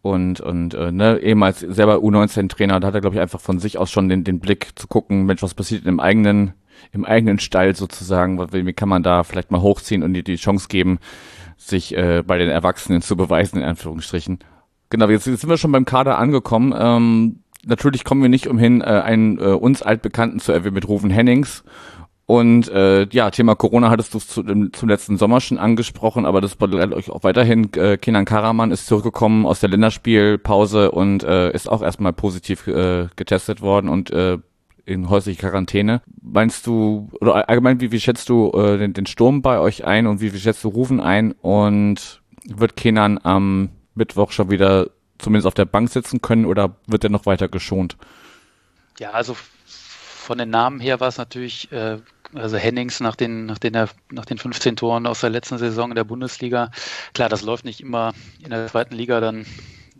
Und, und äh, ne, ehemals selber U19-Trainer, da hat er, glaube ich, einfach von sich aus schon den, den Blick zu gucken, Mensch, was passiert im eigenen, im eigenen Stall sozusagen, wie kann man da vielleicht mal hochziehen und die, die Chance geben, sich äh, bei den Erwachsenen zu beweisen, in Anführungsstrichen. Genau, jetzt, jetzt sind wir schon beim Kader angekommen. Ähm, natürlich kommen wir nicht umhin, äh, einen äh, uns altbekannten zu erwähnen mit Rufen Hennings. Und äh, ja, Thema Corona hattest du zu, zum letzten Sommer schon angesprochen, aber das bedeutet euch auch weiterhin. Äh, Kenan Karaman ist zurückgekommen aus der Länderspielpause und äh, ist auch erstmal positiv äh, getestet worden und äh, in häusliche Quarantäne. Meinst du, oder allgemein, wie, wie schätzt du äh, den, den Sturm bei euch ein und wie, wie schätzt du Rufen ein? Und wird Kenan am Mittwoch schon wieder zumindest auf der Bank sitzen können oder wird er noch weiter geschont? Ja, also von den Namen her war es natürlich, äh, also Hennings nach den, nach, den, nach den 15 Toren aus der letzten Saison in der Bundesliga. Klar, das läuft nicht immer in der zweiten Liga dann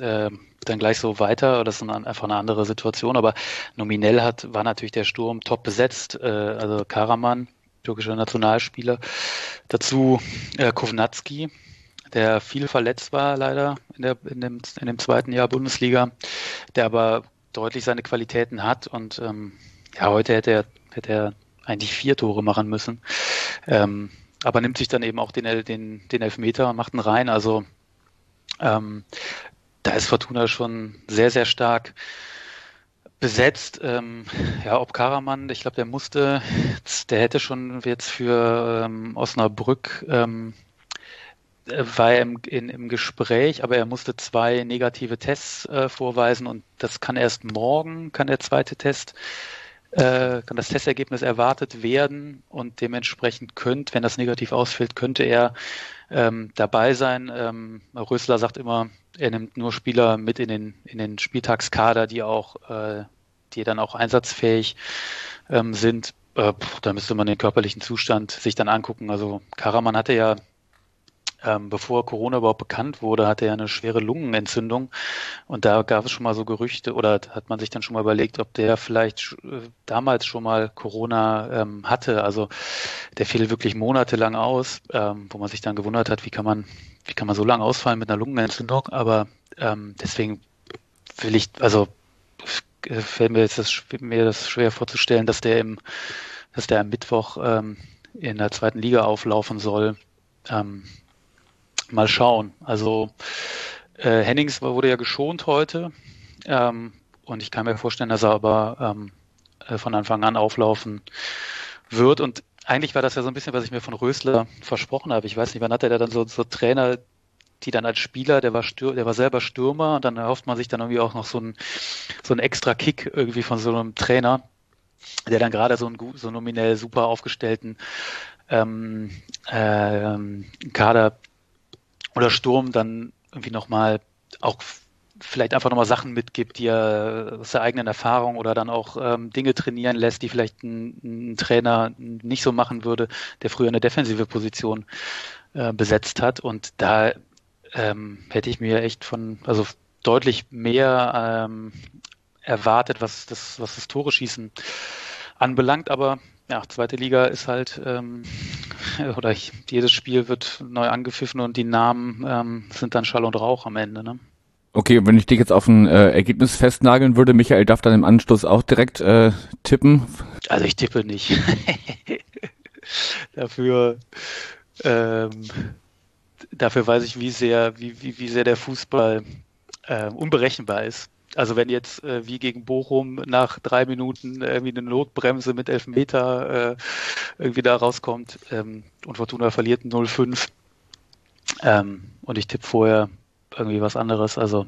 äh, dann gleich so weiter. Das ist einfach eine andere Situation. Aber nominell hat, war natürlich der Sturm top besetzt. Äh, also Karaman, türkischer Nationalspieler. Dazu äh, Kovnatski, der viel verletzt war leider in, der, in, dem, in dem zweiten Jahr Bundesliga, der aber deutlich seine Qualitäten hat. Und ähm, ja, heute hätte er, hätte er eigentlich vier Tore machen müssen. Ähm, aber nimmt sich dann eben auch den, den, den Elfmeter und macht ihn rein. Also ähm, da ist Fortuna schon sehr, sehr stark besetzt. Ähm, ja, ob Karaman, ich glaube, der musste, der hätte schon jetzt für ähm, Osnabrück ähm, äh, war er im, in, im Gespräch, aber er musste zwei negative Tests äh, vorweisen und das kann erst morgen, kann der zweite Test, äh, kann das Testergebnis erwartet werden und dementsprechend könnte, wenn das negativ ausfällt, könnte er ähm, dabei sein. Ähm, Rösler sagt immer, er nimmt nur Spieler mit in den, in den Spieltagskader, die auch, äh, die dann auch einsatzfähig ähm, sind. Äh, da müsste man den körperlichen Zustand sich dann angucken. Also Karaman hatte ja ähm, bevor Corona überhaupt bekannt wurde, hatte er eine schwere Lungenentzündung. Und da gab es schon mal so Gerüchte oder hat man sich dann schon mal überlegt, ob der vielleicht äh, damals schon mal Corona ähm, hatte. Also der fiel wirklich monatelang aus, ähm, wo man sich dann gewundert hat, wie kann man, wie kann man so lange ausfallen mit einer Lungenentzündung. Aber ähm, deswegen will ich, also fällt mir jetzt das, mir das schwer vorzustellen, dass der im, dass der am Mittwoch ähm, in der zweiten Liga auflaufen soll. Ähm, mal schauen. Also äh, Hennings wurde ja geschont heute ähm, und ich kann mir vorstellen, dass er aber ähm, äh, von Anfang an auflaufen wird. Und eigentlich war das ja so ein bisschen, was ich mir von Rösler versprochen habe. Ich weiß nicht, wann hatte der dann so, so Trainer, die dann als Spieler, der war Stür der war selber Stürmer und dann erhofft man sich dann irgendwie auch noch so einen so einen extra Kick irgendwie von so einem Trainer, der dann gerade so einen so nominell super aufgestellten ähm, äh, Kader oder Sturm dann irgendwie nochmal auch vielleicht einfach nochmal Sachen mitgibt, die er aus der eigenen Erfahrung oder dann auch ähm, Dinge trainieren lässt, die vielleicht ein, ein, Trainer nicht so machen würde, der früher eine defensive Position äh, besetzt hat. Und da ähm, hätte ich mir echt von, also deutlich mehr ähm, erwartet, was das, was das Tore schießen anbelangt, aber ja, zweite Liga ist halt, ähm, oder jedes Spiel wird neu angepfiffen und die Namen ähm, sind dann Schall und Rauch am Ende. Ne? Okay, wenn ich dich jetzt auf ein äh, Ergebnis festnageln würde, Michael darf dann im Anschluss auch direkt äh, tippen. Also ich tippe nicht. dafür, ähm, dafür weiß ich, wie sehr, wie, wie, wie sehr der Fußball äh, unberechenbar ist. Also wenn jetzt äh, wie gegen Bochum nach drei Minuten irgendwie eine Notbremse mit Elfmeter äh, irgendwie da rauskommt ähm, und Fortuna verliert 0-5 ähm, und ich tippe vorher irgendwie was anderes. Also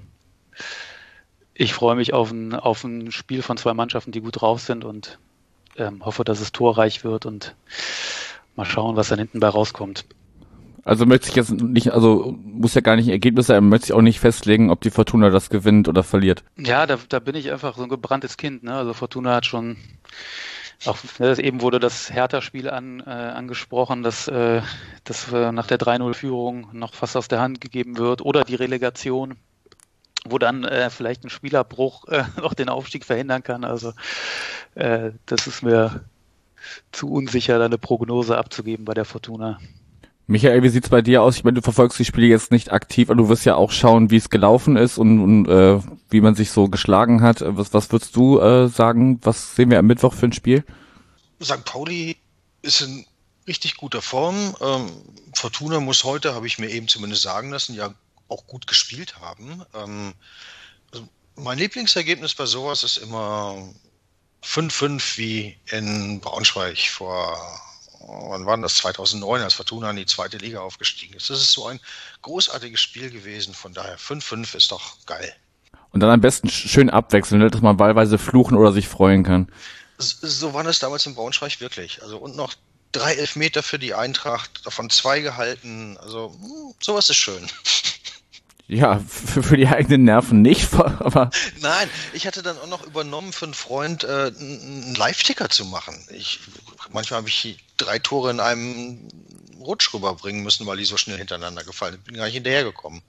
ich freue mich auf ein, auf ein Spiel von zwei Mannschaften, die gut drauf sind und ähm, hoffe, dass es torreich wird und mal schauen, was dann hinten bei rauskommt. Also möchte ich jetzt nicht, also muss ja gar nicht ein Ergebnis sein, möchte ich auch nicht festlegen, ob die Fortuna das gewinnt oder verliert. Ja, da, da bin ich einfach so ein gebranntes Kind. Ne? Also Fortuna hat schon, auch ne, eben wurde das Hertha-Spiel an, äh, angesprochen, dass, äh, dass äh, nach der 3-0-Führung noch fast aus der Hand gegeben wird oder die Relegation wo dann äh, vielleicht ein Spielerbruch äh, noch den Aufstieg verhindern kann. Also äh, das ist mir zu unsicher, da eine Prognose abzugeben bei der Fortuna. Michael, wie sieht's bei dir aus? Ich meine, du verfolgst die Spiele jetzt nicht aktiv, aber du wirst ja auch schauen, wie es gelaufen ist und, und äh, wie man sich so geschlagen hat. Was, was würdest du äh, sagen? Was sehen wir am Mittwoch für ein Spiel? St. Pauli ist in richtig guter Form. Ähm, Fortuna muss heute, habe ich mir eben zumindest sagen lassen, ja auch gut gespielt haben. Ähm, also mein Lieblingsergebnis bei sowas ist immer 5-5 wie in Braunschweig vor wann war das? 2009, als Fortuna in die zweite Liga aufgestiegen ist. Das ist so ein großartiges Spiel gewesen. Von daher 5-5 ist doch geil. Und dann am besten schön abwechseln, ne, dass man wahlweise fluchen oder sich freuen kann. So war das damals in Braunschweig wirklich. Also und noch drei Elfmeter für die Eintracht, davon zwei gehalten. Also hm, sowas ist schön. Ja, für, für die eigenen Nerven nicht, aber. Nein, ich hatte dann auch noch übernommen für einen Freund, äh, einen Live-Ticker zu machen. Ich, manchmal habe ich drei Tore in einem Rutsch rüberbringen müssen, weil die so schnell hintereinander gefallen sind. Bin gar nicht hinterhergekommen.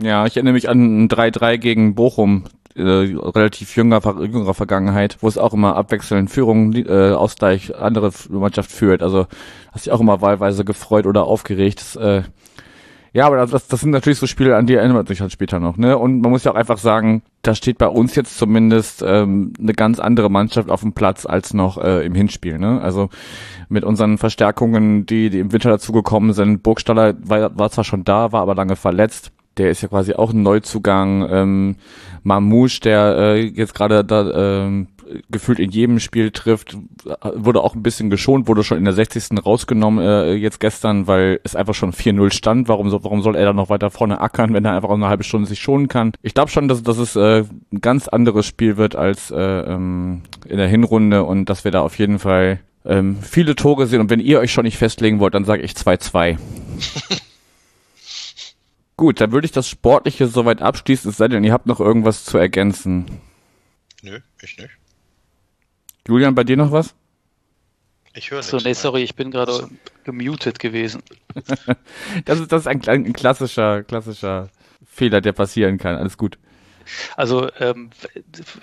Ja, ich erinnere mich an ein 3-3 gegen Bochum, äh, relativ jünger, jüngerer Vergangenheit, wo es auch immer abwechselnd Führung, äh, Ausgleich, andere Mannschaft führt. Also hast dich auch immer wahlweise gefreut oder aufgeregt. Das, äh, ja, aber das, das sind natürlich so Spiele, an die erinnert sich halt später noch, ne? Und man muss ja auch einfach sagen, da steht bei uns jetzt zumindest ähm, eine ganz andere Mannschaft auf dem Platz als noch äh, im Hinspiel, ne? Also mit unseren Verstärkungen, die, die im Winter dazugekommen sind, Burgstaller war, war zwar schon da, war aber lange verletzt. der ist ja quasi auch ein Neuzugang. Ähm, Mamouche, der äh, jetzt gerade da ähm, gefühlt in jedem Spiel trifft, wurde auch ein bisschen geschont, wurde schon in der 60. rausgenommen äh, jetzt gestern, weil es einfach schon 4-0 stand. Warum, so, warum soll er dann noch weiter vorne ackern, wenn er einfach eine halbe Stunde sich schonen kann? Ich glaube schon, dass, dass es äh, ein ganz anderes Spiel wird als äh, ähm, in der Hinrunde und dass wir da auf jeden Fall ähm, viele Tore sehen. Und wenn ihr euch schon nicht festlegen wollt, dann sage ich 2-2. Gut, dann würde ich das Sportliche soweit abschließen, es sei denn, ihr habt noch irgendwas zu ergänzen. Nö, ich nicht. Julian, bei dir noch was? Ich höre nicht. So, nee, sorry, ich bin gerade so. gemutet gewesen. das ist, das ist ein, ein, klassischer, klassischer Fehler, der passieren kann. Alles gut. Also ähm,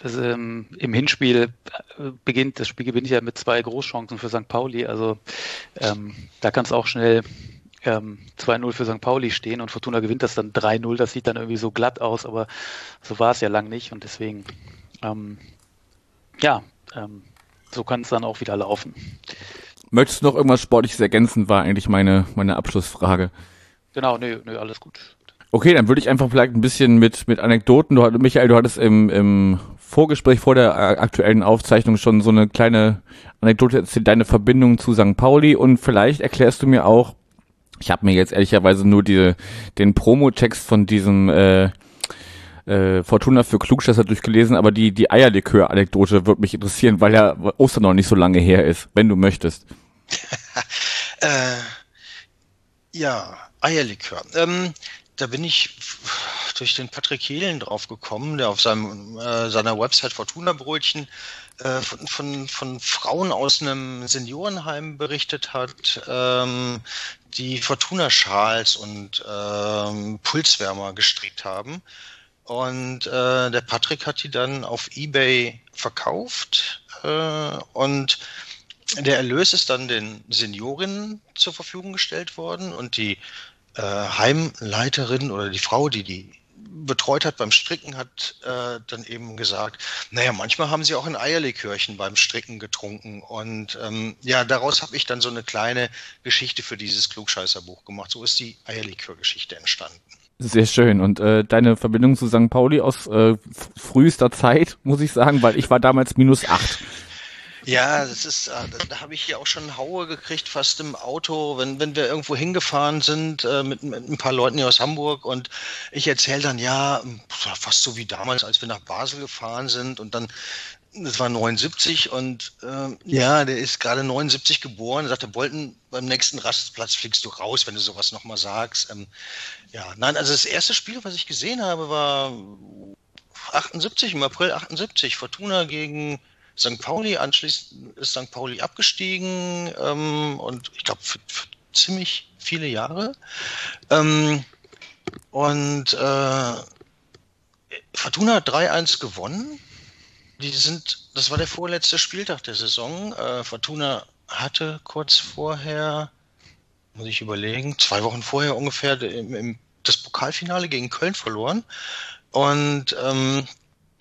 ähm, im Hinspiel äh, beginnt, das Spiel gewinnt ja mit zwei Großchancen für St. Pauli. Also ähm, da kann es auch schnell ähm, 2-0 für St. Pauli stehen und Fortuna gewinnt das dann 3-0. Das sieht dann irgendwie so glatt aus, aber so war es ja lang nicht und deswegen, ähm, ja, ähm, so kann es dann auch wieder laufen. Möchtest du noch irgendwas Sportliches ergänzen, war eigentlich meine, meine Abschlussfrage. Genau, nö, nö, alles gut. Okay, dann würde ich einfach vielleicht ein bisschen mit, mit Anekdoten. Du, Michael, du hattest im, im Vorgespräch vor der aktuellen Aufzeichnung schon so eine kleine Anekdote erzählt, deine Verbindung zu St. Pauli und vielleicht erklärst du mir auch, ich habe mir jetzt ehrlicherweise nur die, den Promo-Text von diesem äh, äh, Fortuna für Klugscheißer durchgelesen, aber die, die Eierlikör-Anekdote würde mich interessieren, weil ja Ostern noch nicht so lange her ist, wenn du möchtest. äh, ja, Eierlikör. Ähm, da bin ich durch den Patrick Hehlen drauf gekommen, der auf seinem, äh, seiner Website Fortuna Brötchen äh, von, von, von Frauen aus einem Seniorenheim berichtet hat, ähm, die Fortuna-Schals und ähm, Pulswärmer gestrickt haben. Und äh, der Patrick hat die dann auf eBay verkauft äh, und der Erlös ist dann den Seniorinnen zur Verfügung gestellt worden und die äh, Heimleiterin oder die Frau, die die betreut hat beim Stricken, hat äh, dann eben gesagt, naja, manchmal haben sie auch ein Eierlikörchen beim Stricken getrunken. Und ähm, ja, daraus habe ich dann so eine kleine Geschichte für dieses Klugscheißerbuch gemacht. So ist die Eierlikörgeschichte entstanden. Sehr schön. Und äh, deine Verbindung zu St. Pauli aus äh, frühester Zeit, muss ich sagen, weil ich war damals minus acht. Ja, das ist, äh, da, habe ich hier auch schon Haue gekriegt, fast im Auto, wenn, wenn wir irgendwo hingefahren sind äh, mit, mit ein paar Leuten hier aus Hamburg und ich erzähle dann, ja, fast so wie damals, als wir nach Basel gefahren sind und dann, das war 79 und äh, ja, der ist gerade 79 geboren, sagte Bolton, beim nächsten Rastplatz fliegst du raus, wenn du sowas nochmal sagst. Ähm, ja, nein, also das erste Spiel, was ich gesehen habe, war 78, im April 78, Fortuna gegen St. Pauli, anschließend ist St. Pauli abgestiegen ähm, und ich glaube für, für, ziemlich viele Jahre. Ähm, und äh, Fortuna hat 3-1 gewonnen. Die sind, das war der vorletzte Spieltag der Saison. Äh, Fortuna hatte kurz vorher, muss ich überlegen, zwei Wochen vorher ungefähr im, im, das Pokalfinale gegen Köln verloren. Und ähm,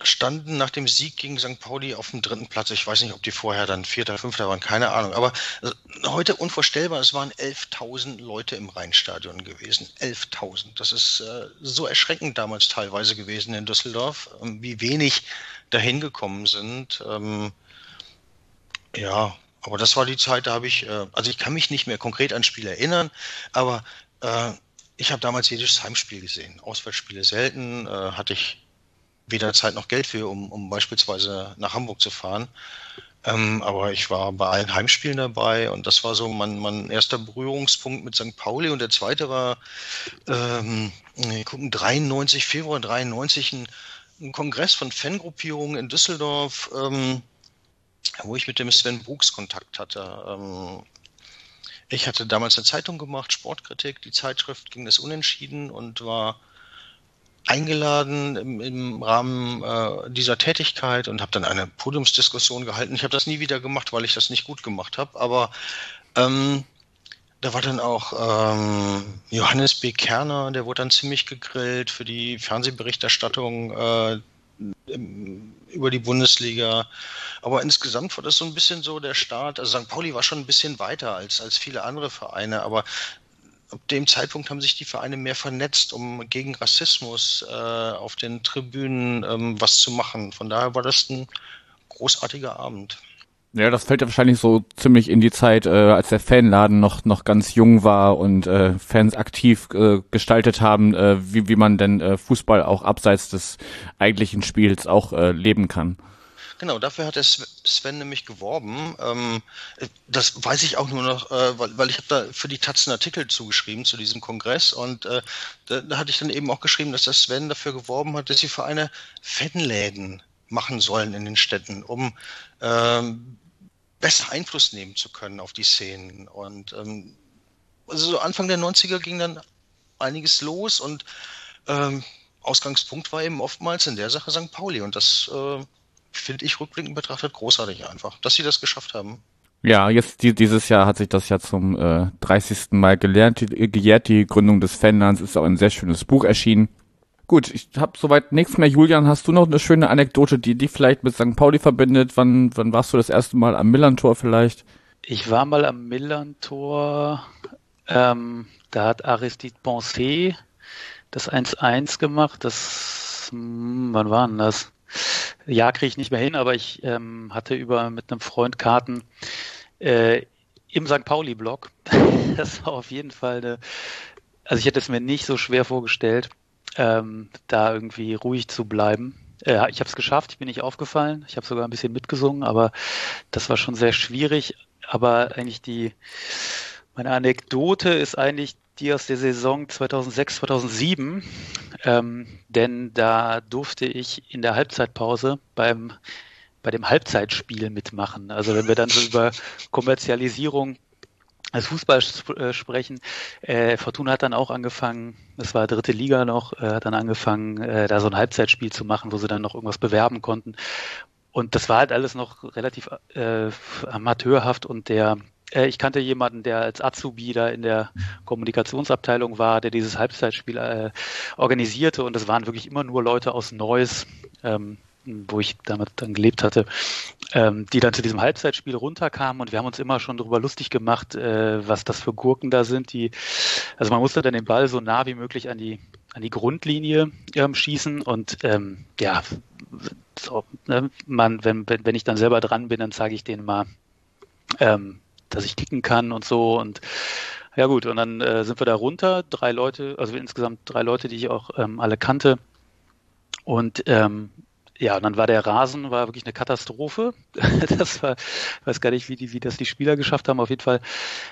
standen nach dem Sieg gegen St. Pauli auf dem dritten Platz. Ich weiß nicht, ob die vorher dann Vierter, Fünfter waren, keine Ahnung. Aber äh, heute unvorstellbar, es waren 11.000 Leute im Rheinstadion gewesen. 11.000. Das ist äh, so erschreckend damals teilweise gewesen in Düsseldorf, ähm, wie wenig dahin gekommen sind. Ähm, ja, aber das war die Zeit, da habe ich, äh, also ich kann mich nicht mehr konkret an Spiel erinnern, aber äh, ich habe damals jedes Heimspiel gesehen. Auswärtsspiele selten, äh, hatte ich weder Zeit noch Geld für, um, um beispielsweise nach Hamburg zu fahren. Ähm, aber ich war bei allen Heimspielen dabei und das war so mein, mein erster Berührungspunkt mit St. Pauli und der zweite war ähm, gucken, 93, Februar 93, ein, ein Kongress von Fangruppierungen in Düsseldorf, ähm, wo ich mit dem Sven Brooks Kontakt hatte. Ähm, ich hatte damals eine Zeitung gemacht, Sportkritik, die Zeitschrift ging das unentschieden und war eingeladen im, im Rahmen äh, dieser Tätigkeit und habe dann eine Podiumsdiskussion gehalten. Ich habe das nie wieder gemacht, weil ich das nicht gut gemacht habe, aber ähm, da war dann auch ähm, Johannes B. Kerner, der wurde dann ziemlich gegrillt für die Fernsehberichterstattung äh, über die Bundesliga. Aber insgesamt war das so ein bisschen so der Start. Also St. Pauli war schon ein bisschen weiter als, als viele andere Vereine, aber ab dem Zeitpunkt haben sich die Vereine mehr vernetzt, um gegen Rassismus äh, auf den Tribünen ähm, was zu machen. Von daher war das ein großartiger Abend. Ja, das fällt ja wahrscheinlich so ziemlich in die Zeit, äh, als der Fanladen noch noch ganz jung war und äh, Fans aktiv äh, gestaltet haben, äh, wie wie man denn äh, Fußball auch abseits des eigentlichen Spiels auch äh, leben kann. Genau, dafür hat der Sven nämlich geworben. Ähm, das weiß ich auch nur noch, äh, weil, weil ich habe da für die Taz einen Artikel zugeschrieben zu diesem Kongress und äh, da, da hatte ich dann eben auch geschrieben, dass der Sven dafür geworben hat, dass sie Vereine Fanläden machen sollen in den Städten, um ähm, besser Einfluss nehmen zu können auf die Szenen. Und ähm, also so Anfang der 90er ging dann einiges los und ähm, Ausgangspunkt war eben oftmals in der Sache St. Pauli. Und das äh, finde ich rückblickend betrachtet großartig einfach, dass sie das geschafft haben. Ja, jetzt die, dieses Jahr hat sich das ja zum äh, 30. Mal gelernt, gejährt. Die Gründung des Fanlands ist auch ein sehr schönes Buch erschienen. Gut, ich habe soweit nichts mehr. Julian, hast du noch eine schöne Anekdote, die dich vielleicht mit St. Pauli verbindet? Wann, wann warst du das erste Mal am Millantor vielleicht? Ich war mal am Millantor. Ähm, da hat Aristide Pensée das 1-1 gemacht. Das, hm, wann war denn das? Ja, kriege ich nicht mehr hin, aber ich ähm, hatte über mit einem Freund Karten äh, im St. Pauli-Blog. das war auf jeden Fall eine, also ich hätte es mir nicht so schwer vorgestellt ähm, da irgendwie ruhig zu bleiben. Äh, ich habe es geschafft, ich bin nicht aufgefallen. Ich habe sogar ein bisschen mitgesungen, aber das war schon sehr schwierig. Aber eigentlich die, meine Anekdote ist eigentlich die aus der Saison 2006, 2007, ähm, denn da durfte ich in der Halbzeitpause beim bei dem Halbzeitspiel mitmachen. Also wenn wir dann so über Kommerzialisierung als Fußball äh, sprechen. Äh, Fortuna hat dann auch angefangen, das war dritte Liga noch, äh, hat dann angefangen, äh, da so ein Halbzeitspiel zu machen, wo sie dann noch irgendwas bewerben konnten. Und das war halt alles noch relativ äh, amateurhaft und der äh, ich kannte jemanden, der als Azubi da in der Kommunikationsabteilung war, der dieses Halbzeitspiel äh, organisierte. Und es waren wirklich immer nur Leute aus Neuss, ähm, wo ich damit dann gelebt hatte, ähm, die dann zu diesem Halbzeitspiel runterkamen. Und wir haben uns immer schon darüber lustig gemacht, äh, was das für Gurken da sind, die, also man musste dann den Ball so nah wie möglich an die an die Grundlinie ähm, schießen. Und ähm, ja, so, ne, man, wenn, wenn ich dann selber dran bin, dann zeige ich denen mal, ähm, dass ich kicken kann und so und ja gut, und dann äh, sind wir da runter, drei Leute, also insgesamt drei Leute, die ich auch ähm, alle kannte. Und ähm, ja, und dann war der Rasen war wirklich eine Katastrophe. das war, ich weiß gar nicht, wie, die, wie das die Spieler geschafft haben. Auf jeden Fall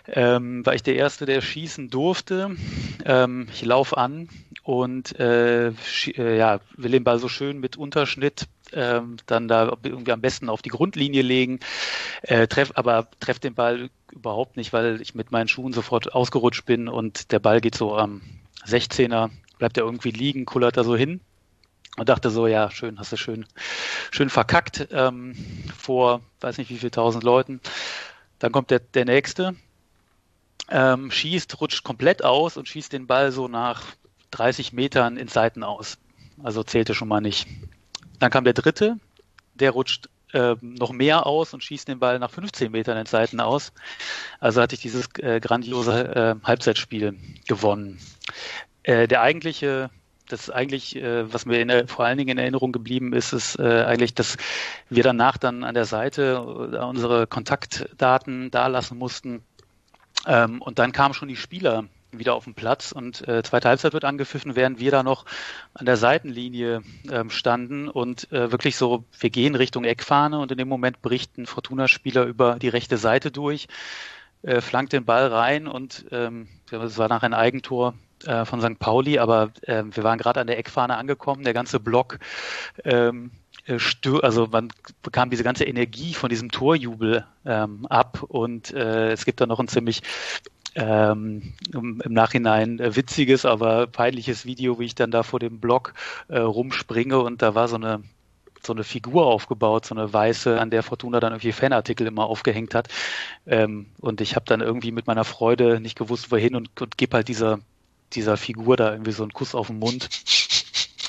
ähm, war ich der Erste, der schießen durfte. Ähm, ich laufe an und äh, äh, ja, will den Ball so schön mit Unterschnitt ähm, dann da irgendwie am besten auf die Grundlinie legen, äh, treff, aber treff den Ball überhaupt nicht, weil ich mit meinen Schuhen sofort ausgerutscht bin und der Ball geht so am 16er, bleibt er irgendwie liegen, kullert er so hin und dachte so, ja, schön, hast du schön, schön verkackt ähm, vor, weiß nicht wie viel tausend Leuten. Dann kommt der, der nächste, ähm, schießt, rutscht komplett aus und schießt den Ball so nach 30 Metern in Seiten aus. Also zählte schon mal nicht. Dann kam der dritte, der rutscht äh, noch mehr aus und schießt den Ball nach 15 Metern in Seiten aus. Also hatte ich dieses äh, grandiose äh, Halbzeitspiel gewonnen. Äh, der eigentliche das eigentlich, äh, was mir in, vor allen Dingen in Erinnerung geblieben ist, ist äh, eigentlich, dass wir danach dann an der Seite unsere Kontaktdaten dalassen mussten. Ähm, und dann kamen schon die Spieler wieder auf den Platz und äh, zweite Halbzeit wird angepfiffen, während wir da noch an der Seitenlinie ähm, standen und äh, wirklich so, wir gehen Richtung Eckfahne und in dem Moment bricht ein Fortuna-Spieler über die rechte Seite durch, äh, flankt den Ball rein und ähm, es war nach ein Eigentor äh, von St. Pauli, aber äh, wir waren gerade an der Eckfahne angekommen, der ganze Block ähm, äh, also man bekam diese ganze Energie von diesem Torjubel ähm, ab und äh, es gibt da noch ein ziemlich ähm, im, Nachhinein äh, witziges, aber peinliches Video, wie ich dann da vor dem Block äh, rumspringe und da war so eine so eine Figur aufgebaut, so eine weiße, an der Fortuna dann irgendwie Fanartikel immer aufgehängt hat. Ähm, und ich habe dann irgendwie mit meiner Freude nicht gewusst, wohin und, und gebe halt dieser dieser Figur da irgendwie so einen Kuss auf den Mund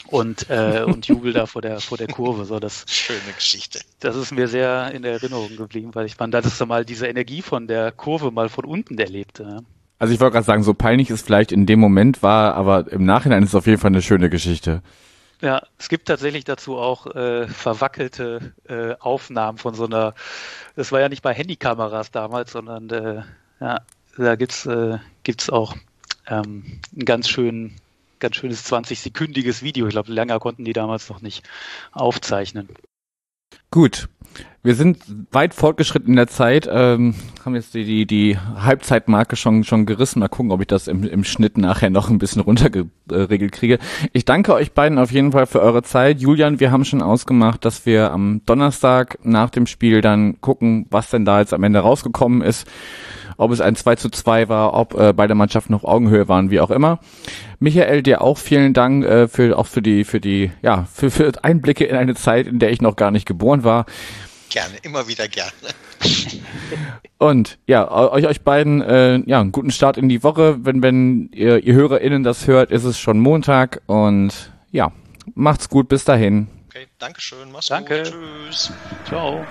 und, äh, und jubel da vor der, vor der Kurve. So, das, Schöne Geschichte. Das ist mir sehr in Erinnerung geblieben, weil ich fand, dass er mal diese Energie von der Kurve mal von unten erlebte. Also ich wollte gerade sagen, so peinlich es vielleicht in dem Moment war, aber im Nachhinein ist es auf jeden Fall eine schöne Geschichte. Ja, es gibt tatsächlich dazu auch äh, verwackelte äh, Aufnahmen von so einer, das war ja nicht bei Handykameras damals, sondern äh, ja, da gibt's äh, gibt's auch ähm, ein ganz schön, ganz schönes 20-sekündiges Video. Ich glaube, länger konnten die damals noch nicht aufzeichnen. Gut. Wir sind weit fortgeschritten in der Zeit, ähm, haben jetzt die, die, die Halbzeitmarke schon, schon gerissen. Mal gucken, ob ich das im, im Schnitt nachher noch ein bisschen runtergeregelt kriege. Ich danke euch beiden auf jeden Fall für eure Zeit. Julian, wir haben schon ausgemacht, dass wir am Donnerstag nach dem Spiel dann gucken, was denn da jetzt am Ende rausgekommen ist ob es ein 2 zu 2 war, ob äh, beide Mannschaften auf Augenhöhe waren, wie auch immer. Michael, dir auch vielen Dank äh, für auch für die für die ja für, für Einblicke in eine Zeit, in der ich noch gar nicht geboren war. Gerne, immer wieder gerne. Und ja, euch euch beiden äh, ja einen guten Start in die Woche. Wenn wenn ihr, ihr HörerInnen das hört, ist es schon Montag und ja, macht's gut, bis dahin. Okay, Dankeschön, mach's Danke. gut, tschüss. Ciao.